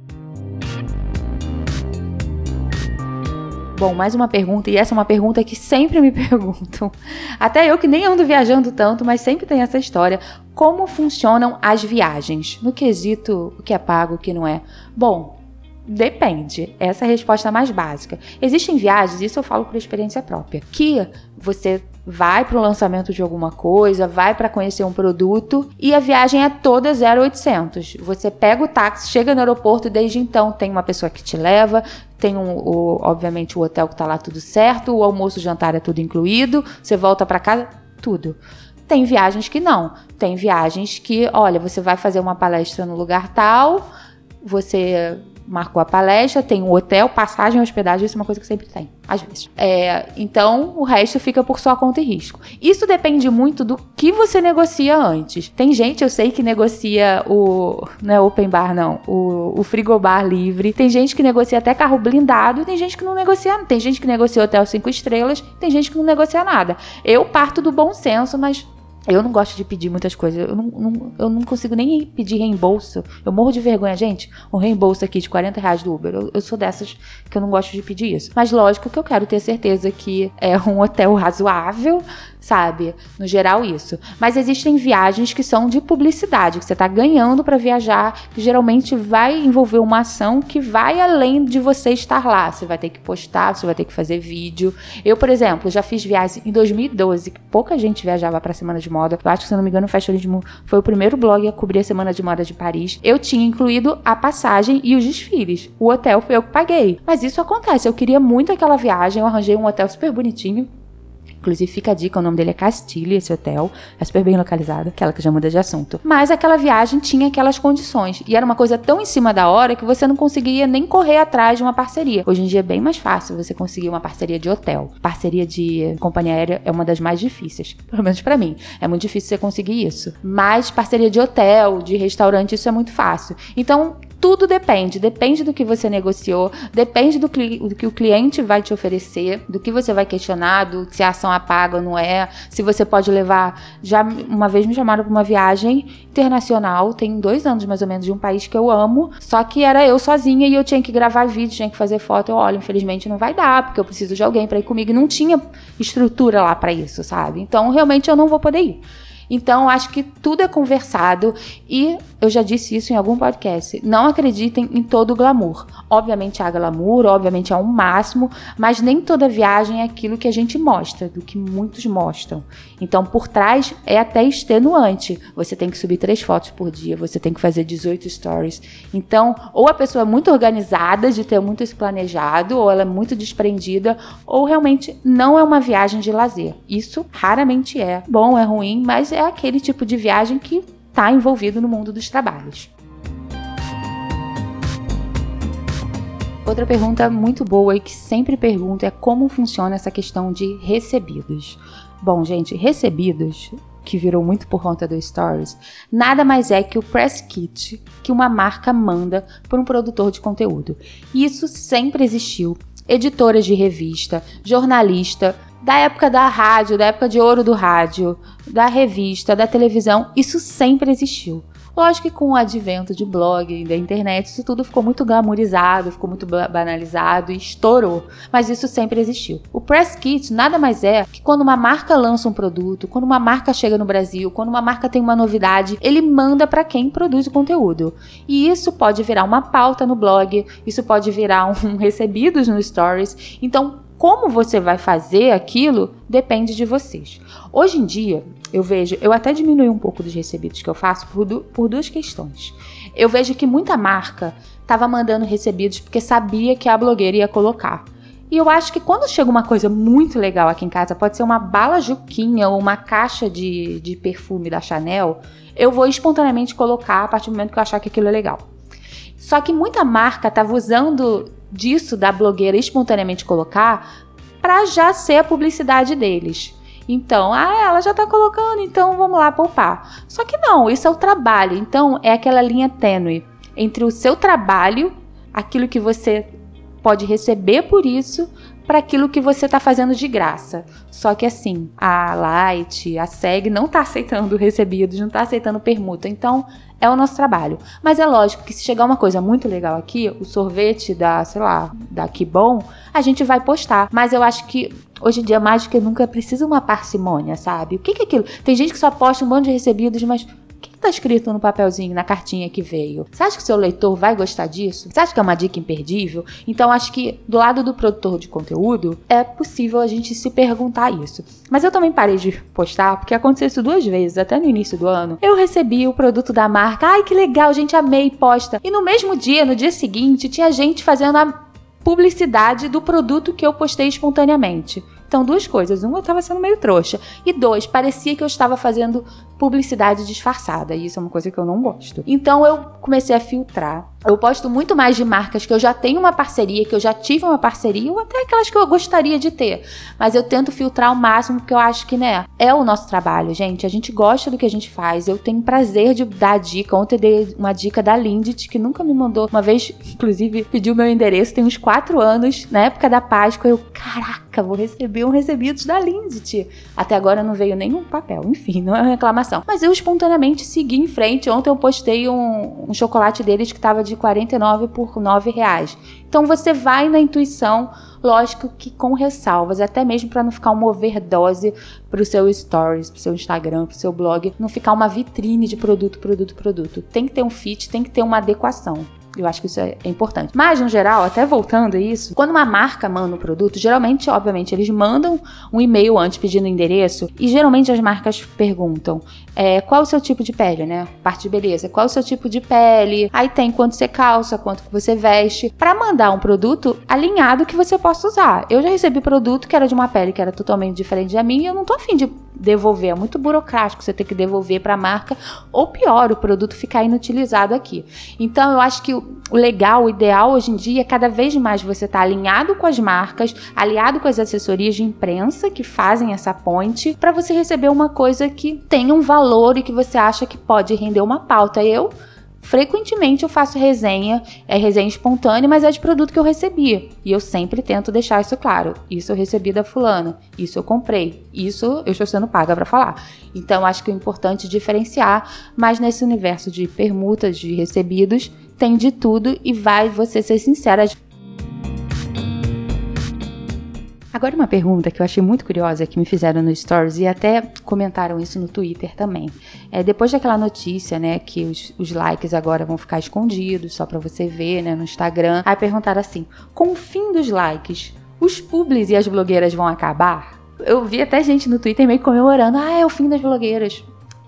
Bom, mais uma pergunta, e essa é uma pergunta que sempre me (laughs) perguntam. Até eu que nem ando viajando tanto, mas sempre tem essa história. Como funcionam as viagens? No quesito o que é pago, o que não é. Bom, Depende. Essa é a resposta mais básica. Existem viagens, isso eu falo por experiência própria, que você vai para o lançamento de alguma coisa, vai para conhecer um produto e a viagem é toda 0800. Você pega o táxi, chega no aeroporto, desde então tem uma pessoa que te leva, tem um, o, obviamente o hotel que está lá tudo certo, o almoço, o jantar é tudo incluído, você volta para casa tudo. Tem viagens que não. Tem viagens que, olha, você vai fazer uma palestra no lugar tal, você marcou a palestra, tem o hotel, passagem, hospedagem, isso é uma coisa que sempre tem, às vezes. É, então, o resto fica por sua conta e risco. Isso depende muito do que você negocia antes. Tem gente, eu sei, que negocia o. Não é open bar, não. O, o frigobar livre. Tem gente que negocia até carro blindado. Tem gente que não negocia. Tem gente que negocia hotel cinco estrelas. Tem gente que não negocia nada. Eu parto do bom senso, mas eu não gosto de pedir muitas coisas. Eu não, não, eu não consigo nem pedir reembolso. Eu morro de vergonha, gente. Um reembolso aqui de 40 reais do Uber. Eu, eu, sou dessas que eu não gosto de pedir isso. Mas lógico que eu quero ter certeza que é um hotel razoável, sabe? No geral, isso. Mas existem viagens que são de publicidade, que você está ganhando para viajar, que geralmente vai envolver uma ação que vai além de você estar lá. Você vai ter que postar, você vai ter que fazer vídeo. Eu, por exemplo, já fiz viagem em 2012, que pouca gente viajava para a Semana de Moda. Eu acho que, se não me engano, o Fashionismo foi o primeiro blog a cobrir a Semana de Moda de Paris. Eu tinha incluído a passagem e os desfiles. O hotel foi eu que paguei. Mas isso acontece. Eu queria muito aquela viagem, eu arranjei um hotel super bonitinho Inclusive, fica a dica: o nome dele é Castilha, esse hotel. É super bem localizado, aquela que já muda de assunto. Mas aquela viagem tinha aquelas condições. E era uma coisa tão em cima da hora que você não conseguia nem correr atrás de uma parceria. Hoje em dia é bem mais fácil você conseguir uma parceria de hotel. Parceria de companhia aérea é uma das mais difíceis. (laughs) Pelo menos para mim. É muito difícil você conseguir isso. Mas parceria de hotel, de restaurante, isso é muito fácil. Então, tudo depende. Depende do que você negociou, depende do, do, que o cliente vai te oferecer, do que você vai questionar, do se a ação apaga ou não é, se você pode levar. Já uma vez me chamaram para uma viagem internacional, tem dois anos mais ou menos, de um país que eu amo, só que era eu sozinha e eu tinha que gravar vídeo, tinha que fazer foto. Eu, olha, infelizmente não vai dar, porque eu preciso de alguém para ir comigo. E não tinha estrutura lá para isso, sabe? Então realmente eu não vou poder ir. Então, acho que tudo é conversado e eu já disse isso em algum podcast. Não acreditem em todo o glamour. Obviamente há glamour, obviamente há um máximo, mas nem toda viagem é aquilo que a gente mostra, do que muitos mostram. Então, por trás é até extenuante. Você tem que subir três fotos por dia, você tem que fazer 18 stories. Então, ou a pessoa é muito organizada, de ter muito isso planejado, ou ela é muito desprendida, ou realmente não é uma viagem de lazer. Isso raramente é. Bom, é ruim, mas é aquele tipo de viagem que está envolvido no mundo dos trabalhos. Outra pergunta muito boa e que sempre pergunto é como funciona essa questão de recebidos. Bom, gente, recebidos, que virou muito por conta do Stories, nada mais é que o press kit que uma marca manda para um produtor de conteúdo. Isso sempre existiu. Editoras de revista, jornalista, da época da rádio, da época de ouro do rádio, da revista, da televisão, isso sempre existiu. Lógico que com o advento de blog e da internet, isso tudo ficou muito glamourizado, ficou muito banalizado e estourou. Mas isso sempre existiu. O press kit nada mais é que quando uma marca lança um produto, quando uma marca chega no Brasil, quando uma marca tem uma novidade, ele manda para quem produz o conteúdo. E isso pode virar uma pauta no blog, isso pode virar um (laughs) recebidos no stories. Então, como você vai fazer aquilo depende de vocês. Hoje em dia, eu vejo, eu até diminui um pouco dos recebidos que eu faço por, du por duas questões. Eu vejo que muita marca estava mandando recebidos porque sabia que a blogueira ia colocar. E eu acho que quando chega uma coisa muito legal aqui em casa, pode ser uma bala juquinha ou uma caixa de, de perfume da Chanel, eu vou espontaneamente colocar a partir do momento que eu achar que aquilo é legal. Só que muita marca estava usando disso da blogueira espontaneamente colocar para já ser a publicidade deles. Então, ah, ela já tá colocando, então vamos lá poupar. Só que não, isso é o trabalho. Então, é aquela linha tênue entre o seu trabalho, aquilo que você pode receber por isso, para aquilo que você está fazendo de graça. Só que assim, a Light, a SEG não está aceitando recebidos, não está aceitando permuta. Então, é o nosso trabalho. Mas é lógico que se chegar uma coisa muito legal aqui, o sorvete da, sei lá, da Que Bom, a gente vai postar. Mas eu acho que hoje em dia mais do que nunca precisa uma parcimônia, sabe? O que, que é aquilo? Tem gente que só posta um monte de recebidos, mas tá escrito no papelzinho, na cartinha que veio? Você acha que seu leitor vai gostar disso? Você acha que é uma dica imperdível? Então acho que do lado do produtor de conteúdo é possível a gente se perguntar isso. Mas eu também parei de postar porque aconteceu isso duas vezes, até no início do ano. Eu recebi o produto da marca, ai que legal, gente, amei, posta. E no mesmo dia, no dia seguinte, tinha gente fazendo a publicidade do produto que eu postei espontaneamente. Então, duas coisas. Um, eu estava sendo meio trouxa. E dois, parecia que eu estava fazendo publicidade disfarçada. E isso é uma coisa que eu não gosto. Então, eu comecei a filtrar. Eu posto muito mais de marcas que eu já tenho uma parceria, que eu já tive uma parceria, ou até aquelas que eu gostaria de ter. Mas eu tento filtrar ao máximo, porque eu acho que, né, é o nosso trabalho, gente. A gente gosta do que a gente faz. Eu tenho prazer de dar dica. Ontem eu dei uma dica da Lindt, que nunca me mandou. Uma vez, (laughs) inclusive, pediu meu endereço, tem uns quatro anos, na época da Páscoa. Eu, caraca, vou receber um recebidos da Lindt. Até agora não veio nenhum papel. Enfim, não é uma reclamação. Mas eu espontaneamente segui em frente. Ontem eu postei um, um chocolate deles que tava de 49 por 9 reais. Então você vai na intuição, lógico que com ressalvas, até mesmo para não ficar uma overdose para o seu stories, para o seu Instagram, para o seu blog, não ficar uma vitrine de produto, produto, produto. Tem que ter um fit, tem que ter uma adequação. Eu acho que isso é, importante. Mas, no geral, até voltando a isso, quando uma marca manda um produto, geralmente, obviamente, eles mandam um e-mail antes pedindo endereço e geralmente as marcas perguntam é, qual o seu tipo de pele, né? Parte de beleza. Qual o seu tipo de pele? Aí tem quanto você calça, quanto que você veste, para mandar um produto alinhado que você possa usar. Eu já recebi produto que era de uma pele que era totalmente diferente da minha e eu não tô afim de devolver. É muito burocrático você ter que devolver para a marca, ou pior, o produto ficar inutilizado aqui. Então, eu acho que o legal, o ideal hoje em dia é cada vez mais você estar tá alinhado com as marcas, aliado com as assessorias de imprensa que fazem essa ponte, para você receber uma coisa que tenha um valor e que você acha que pode render uma pauta. Eu Frequentemente eu faço resenha, é resenha espontânea, mas é de produto que eu recebi. E eu sempre tento deixar isso claro. Isso eu recebi da fulana, isso eu comprei, isso eu estou sendo paga para falar. Então acho que é importante diferenciar, mas nesse universo de permutas, de recebidos, tem de tudo e vai você ser sincera. Agora uma pergunta que eu achei muito curiosa que me fizeram no Stories e até comentaram isso no Twitter também. É depois daquela notícia, né, que os, os likes agora vão ficar escondidos só para você ver, né, no Instagram. Aí perguntaram assim: com o fim dos likes, os publis e as blogueiras vão acabar? Eu vi até gente no Twitter meio comemorando: ah, é o fim das blogueiras.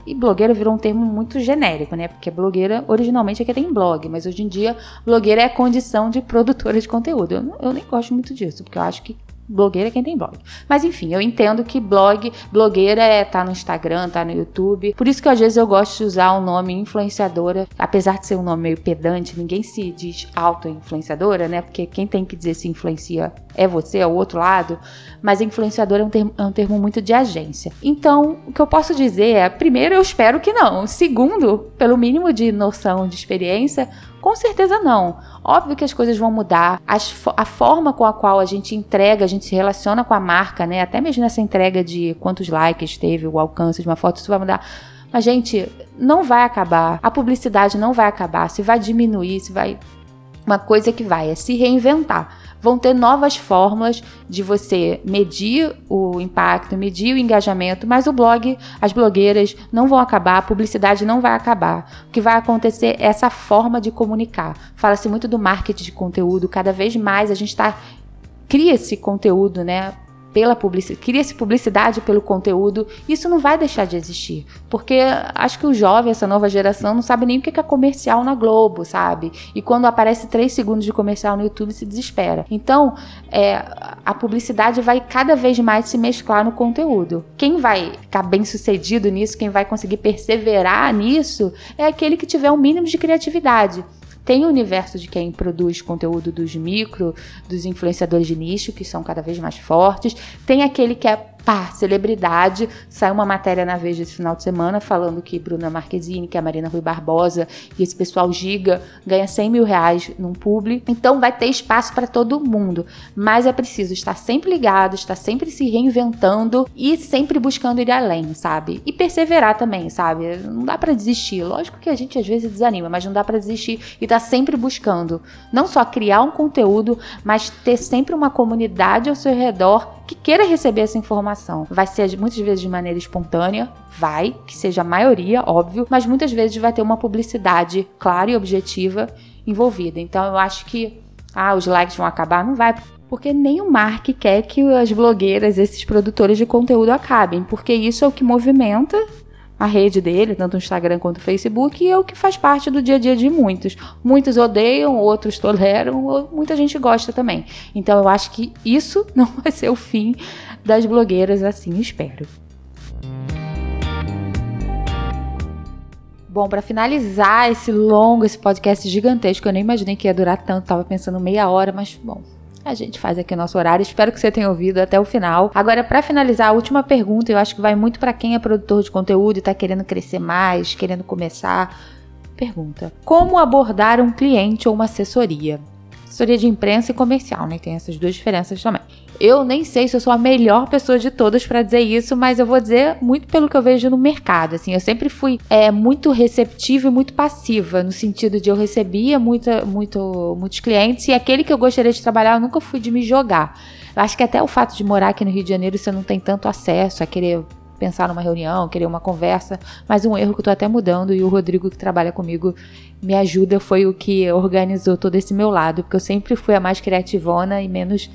E blogueira virou um termo muito genérico, né? Porque blogueira originalmente é que tem blog, mas hoje em dia blogueira é a condição de produtora de conteúdo. Eu, eu nem gosto muito disso, porque eu acho que Blogueira é quem tem blog. Mas enfim, eu entendo que blog, blogueira é tá no Instagram, tá no YouTube. Por isso que às vezes eu gosto de usar o nome influenciadora, apesar de ser um nome meio pedante, ninguém se diz auto-influenciadora, né? Porque quem tem que dizer se influencia é você, é o outro lado. Mas influenciadora é um, termo, é um termo muito de agência. Então, o que eu posso dizer é: primeiro, eu espero que não. Segundo, pelo mínimo de noção de experiência, com certeza não. Óbvio que as coisas vão mudar. As, a forma com a qual a gente entrega, a gente se relaciona com a marca, né? Até mesmo nessa entrega de quantos likes teve, o alcance de uma foto, isso vai mudar. Mas, gente, não vai acabar. A publicidade não vai acabar. Se vai diminuir, se vai. Uma coisa que vai é se reinventar vão ter novas fórmulas de você medir o impacto, medir o engajamento, mas o blog, as blogueiras não vão acabar, a publicidade não vai acabar. O que vai acontecer é essa forma de comunicar. Fala-se muito do marketing de conteúdo, cada vez mais a gente está cria esse conteúdo, né? Pela publicidade, cria-se publicidade pelo conteúdo, isso não vai deixar de existir. Porque acho que o jovem, essa nova geração, não sabe nem o que é comercial na Globo, sabe? E quando aparece três segundos de comercial no YouTube, se desespera. Então, é, a publicidade vai cada vez mais se mesclar no conteúdo. Quem vai ficar bem sucedido nisso, quem vai conseguir perseverar nisso, é aquele que tiver um mínimo de criatividade. Tem o universo de quem produz conteúdo dos micro, dos influenciadores de nicho, que são cada vez mais fortes. Tem aquele que é pá, celebridade. Saiu uma matéria na Veja esse final de semana falando que Bruna Marquezine, que a Marina Rui Barbosa e esse pessoal giga ganha 100 mil reais num publi. Então vai ter espaço para todo mundo. Mas é preciso estar sempre ligado, estar sempre se reinventando e sempre buscando ir além, sabe? E perseverar também, sabe? Não dá para desistir. Lógico que a gente às vezes desanima, mas não dá para desistir e tá sempre buscando. Não só criar um conteúdo, mas ter sempre uma comunidade ao seu redor que queira receber essa informação. Vai ser muitas vezes de maneira espontânea, vai, que seja a maioria, óbvio, mas muitas vezes vai ter uma publicidade clara e objetiva envolvida. Então eu acho que ah, os likes vão acabar, não vai, porque nem o Mark quer que as blogueiras, esses produtores de conteúdo acabem, porque isso é o que movimenta a rede dele, tanto no Instagram quanto no Facebook, e é o que faz parte do dia a dia de muitos. Muitos odeiam, outros toleram, muita gente gosta também. Então eu acho que isso (laughs) não vai ser o fim das blogueiras, assim espero. Bom, para finalizar esse longo, esse podcast gigantesco, eu nem imaginei que ia durar tanto, tava pensando meia hora, mas bom, a gente faz aqui o nosso horário. Espero que você tenha ouvido até o final. Agora, para finalizar, a última pergunta, eu acho que vai muito para quem é produtor de conteúdo e tá querendo crescer mais, querendo começar. Pergunta: Como abordar um cliente ou uma assessoria? Assessoria de imprensa e comercial, né? Tem essas duas diferenças também. Eu nem sei se eu sou a melhor pessoa de todas para dizer isso, mas eu vou dizer muito pelo que eu vejo no mercado. Assim, eu sempre fui é, muito receptiva e muito passiva, no sentido de eu recebia muita, muito, muitos clientes e aquele que eu gostaria de trabalhar, eu nunca fui de me jogar. Eu acho que até o fato de morar aqui no Rio de Janeiro, você não tem tanto acesso a querer pensar numa reunião, querer uma conversa, mas um erro que eu tô até mudando e o Rodrigo que trabalha comigo me ajuda foi o que organizou todo esse meu lado, porque eu sempre fui a mais criativona e menos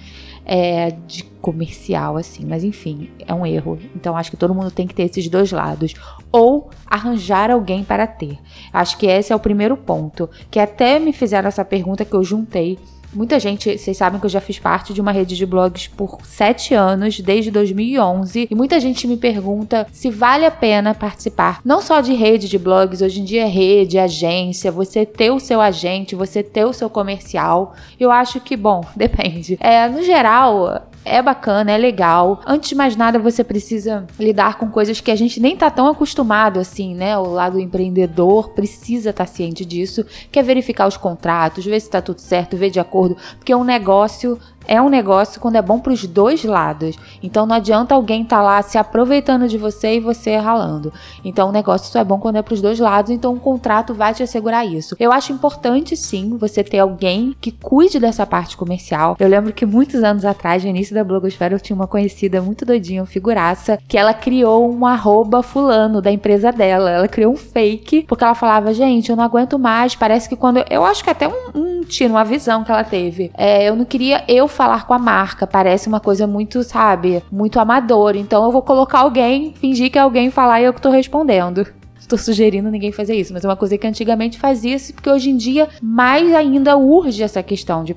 é, de comercial, assim. Mas enfim, é um erro. Então acho que todo mundo tem que ter esses dois lados. Ou arranjar alguém para ter. Acho que esse é o primeiro ponto. Que até me fizeram essa pergunta que eu juntei Muita gente, vocês sabem que eu já fiz parte de uma rede de blogs por sete anos, desde 2011, e muita gente me pergunta se vale a pena participar, não só de rede de blogs, hoje em dia é rede, agência, você ter o seu agente, você ter o seu comercial. Eu acho que, bom, (laughs) depende. É, no geral, é bacana, é legal. Antes de mais nada, você precisa lidar com coisas que a gente nem tá tão acostumado assim, né? O lado empreendedor precisa estar tá ciente disso, que é verificar os contratos, ver se tá tudo certo, ver de acordo, porque um negócio é um negócio quando é bom para os dois lados. Então não adianta alguém estar tá lá se aproveitando de você e você ralando. Então o negócio só é bom quando é para os dois lados. Então o contrato vai te assegurar isso. Eu acho importante sim você ter alguém que cuide dessa parte comercial. Eu lembro que muitos anos atrás, no início da blogosfera, eu tinha uma conhecida muito doidinha, figuraça, que ela criou um arroba fulano da empresa dela. Ela criou um fake porque ela falava, gente, eu não aguento mais. Parece que quando eu acho que até um, um tiro, uma visão que ela teve. É, eu não queria eu falar com a marca. Parece uma coisa muito, sabe, muito amadora. Então eu vou colocar alguém, fingir que é alguém falar e eu que tô respondendo tô sugerindo ninguém fazer isso, mas é uma coisa que antigamente fazia porque hoje em dia mais ainda urge essa questão de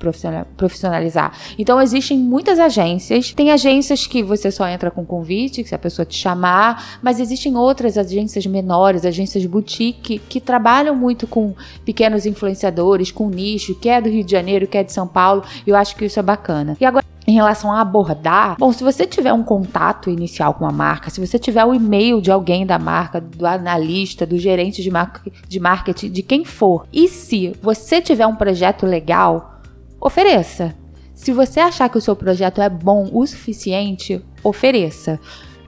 profissionalizar. Então existem muitas agências, tem agências que você só entra com convite, se a pessoa te chamar, mas existem outras agências menores, agências boutique, que trabalham muito com pequenos influenciadores, com nicho, que é do Rio de Janeiro, que é de São Paulo, eu acho que isso é bacana. E agora em relação a abordar, bom, se você tiver um contato inicial com a marca, se você tiver o e-mail de alguém da marca, do analista, do gerente de, mar de marketing, de quem for, e se você tiver um projeto legal, ofereça. Se você achar que o seu projeto é bom o suficiente, ofereça.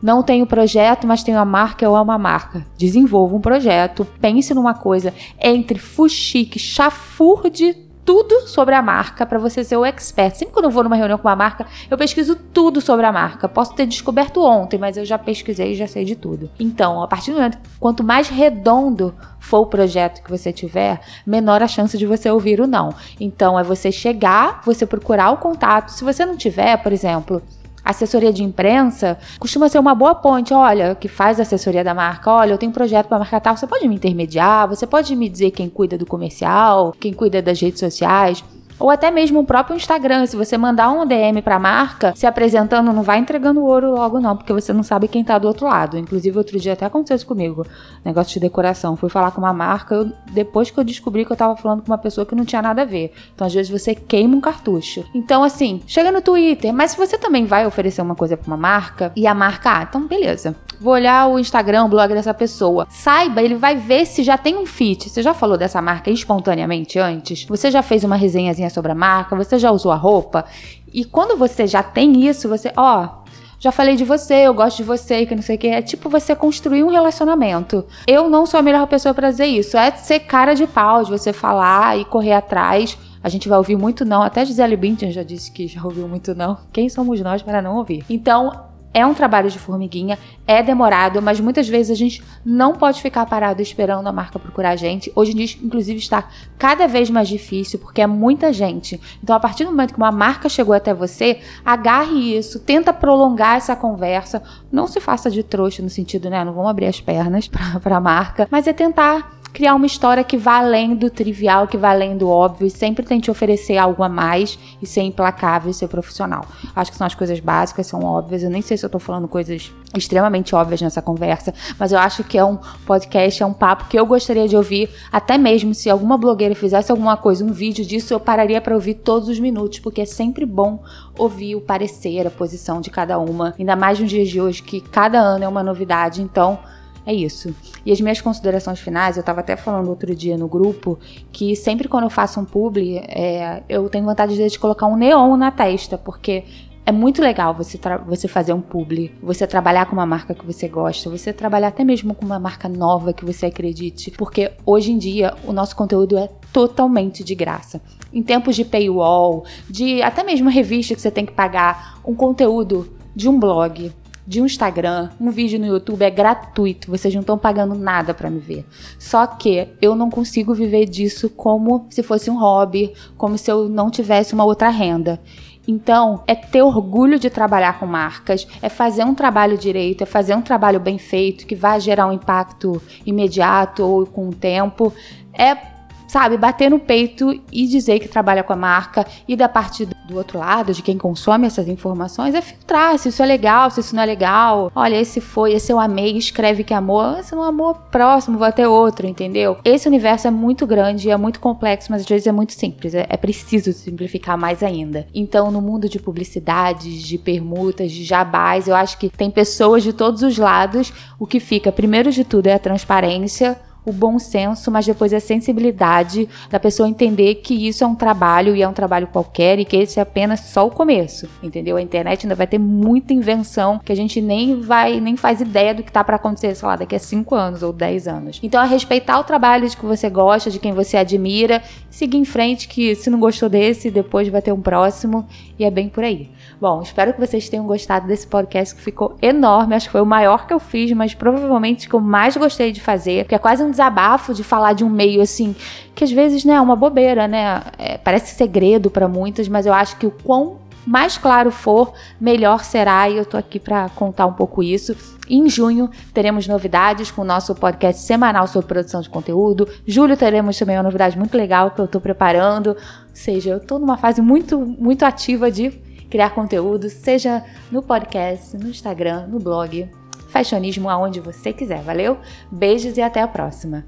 Não tenho projeto, mas tenho a marca, eu amo a marca. Desenvolva um projeto, pense numa coisa entre fuxique, chafurde tudo sobre a marca para você ser o expert. Sempre quando eu vou numa reunião com uma marca, eu pesquiso tudo sobre a marca. Posso ter descoberto ontem, mas eu já pesquisei e já sei de tudo. Então, a partir do momento, quanto mais redondo for o projeto que você tiver, menor a chance de você ouvir o não. Então, é você chegar, você procurar o contato. Se você não tiver, por exemplo, assessoria de imprensa costuma ser uma boa ponte. Olha, que faz assessoria da marca. Olha, eu tenho um projeto para marca tal. Você pode me intermediar? Você pode me dizer quem cuida do comercial, quem cuida das redes sociais? Ou até mesmo o próprio Instagram, se você mandar um DM pra marca se apresentando, não vai entregando ouro logo não, porque você não sabe quem tá do outro lado. Inclusive, outro dia até aconteceu isso comigo, negócio de decoração. Fui falar com uma marca, eu, depois que eu descobri que eu tava falando com uma pessoa que não tinha nada a ver. Então, às vezes, você queima um cartucho. Então, assim, chega no Twitter, mas se você também vai oferecer uma coisa pra uma marca, e a marca, ah, então beleza. Vou olhar o Instagram, o blog dessa pessoa. Saiba, ele vai ver se já tem um fit. Você já falou dessa marca espontaneamente antes? Você já fez uma resenhazinha sobre a marca? Você já usou a roupa? E quando você já tem isso, você, ó, já falei de você, eu gosto de você, que não sei o que. É tipo você construir um relacionamento. Eu não sou a melhor pessoa para dizer isso. É ser cara de pau, de você falar e correr atrás. A gente vai ouvir muito não. Até Gisele Bündchen já disse que já ouviu muito não. Quem somos nós para não ouvir? Então, é um trabalho de formiguinha, é demorado, mas muitas vezes a gente não pode ficar parado esperando a marca procurar a gente. Hoje em dia, inclusive, está cada vez mais difícil porque é muita gente. Então, a partir do momento que uma marca chegou até você, agarre isso, tenta prolongar essa conversa. Não se faça de trouxa no sentido, né? Não vamos abrir as pernas (laughs) para a marca, mas é tentar criar uma história que vá além do trivial, que vá além do óbvio e sempre tente oferecer algo a mais e ser implacável e ser profissional. Acho que são as coisas básicas, são óbvias. Eu nem sei se eu tô falando coisas extremamente óbvias nessa conversa, mas eu acho que é um podcast, é um papo que eu gostaria de ouvir, até mesmo se alguma blogueira fizesse alguma coisa, um vídeo disso, eu pararia para ouvir todos os minutos, porque é sempre bom ouvir o parecer, a posição de cada uma, ainda mais nos dias de hoje que cada ano é uma novidade, então é isso. E as minhas considerações finais, eu estava até falando outro dia no grupo, que sempre quando eu faço um publi, é, eu tenho vontade de colocar um neon na testa, porque é muito legal você, você fazer um publi, você trabalhar com uma marca que você gosta, você trabalhar até mesmo com uma marca nova que você acredite, porque hoje em dia o nosso conteúdo é totalmente de graça. Em tempos de paywall, de até mesmo revista que você tem que pagar, um conteúdo de um blog, de um Instagram, um vídeo no YouTube é gratuito, vocês não estão pagando nada para me ver. Só que eu não consigo viver disso como se fosse um hobby, como se eu não tivesse uma outra renda. Então, é ter orgulho de trabalhar com marcas, é fazer um trabalho direito, é fazer um trabalho bem feito, que vai gerar um impacto imediato ou com o tempo. É sabe, bater no peito e dizer que trabalha com a marca e da parte do outro lado, de quem consome essas informações, é filtrar se isso é legal, se isso não é legal. Olha, esse foi, esse eu amei, escreve que amor, esse não é amor próximo, vai ter outro, entendeu? Esse universo é muito grande, é muito complexo, mas às vezes é muito simples, é, é preciso simplificar mais ainda. Então, no mundo de publicidades, de permutas, de jabás, eu acho que tem pessoas de todos os lados. O que fica, primeiro de tudo, é a transparência, o bom senso, mas depois a sensibilidade da pessoa entender que isso é um trabalho e é um trabalho qualquer e que esse é apenas só o começo, entendeu? A internet ainda vai ter muita invenção que a gente nem vai, nem faz ideia do que tá para acontecer, sei lá, daqui a 5 anos ou 10 anos. Então é respeitar o trabalho de que você gosta, de quem você admira, seguir em frente que se não gostou desse, depois vai ter um próximo e é bem por aí. Bom, espero que vocês tenham gostado desse podcast que ficou enorme, acho que foi o maior que eu fiz, mas provavelmente que eu mais gostei de fazer, porque é quase um desabafo de falar de um meio assim, que às vezes, né, é uma bobeira, né? É, parece segredo para muitas, mas eu acho que o quão mais claro for, melhor será, e eu tô aqui para contar um pouco isso. Em junho teremos novidades com o nosso podcast semanal sobre produção de conteúdo. Julho teremos também uma novidade muito legal que eu tô preparando. Ou seja, eu tô numa fase muito muito ativa de criar conteúdo, seja no podcast, no Instagram, no blog fashionismo aonde você quiser, valeu? Beijos e até a próxima!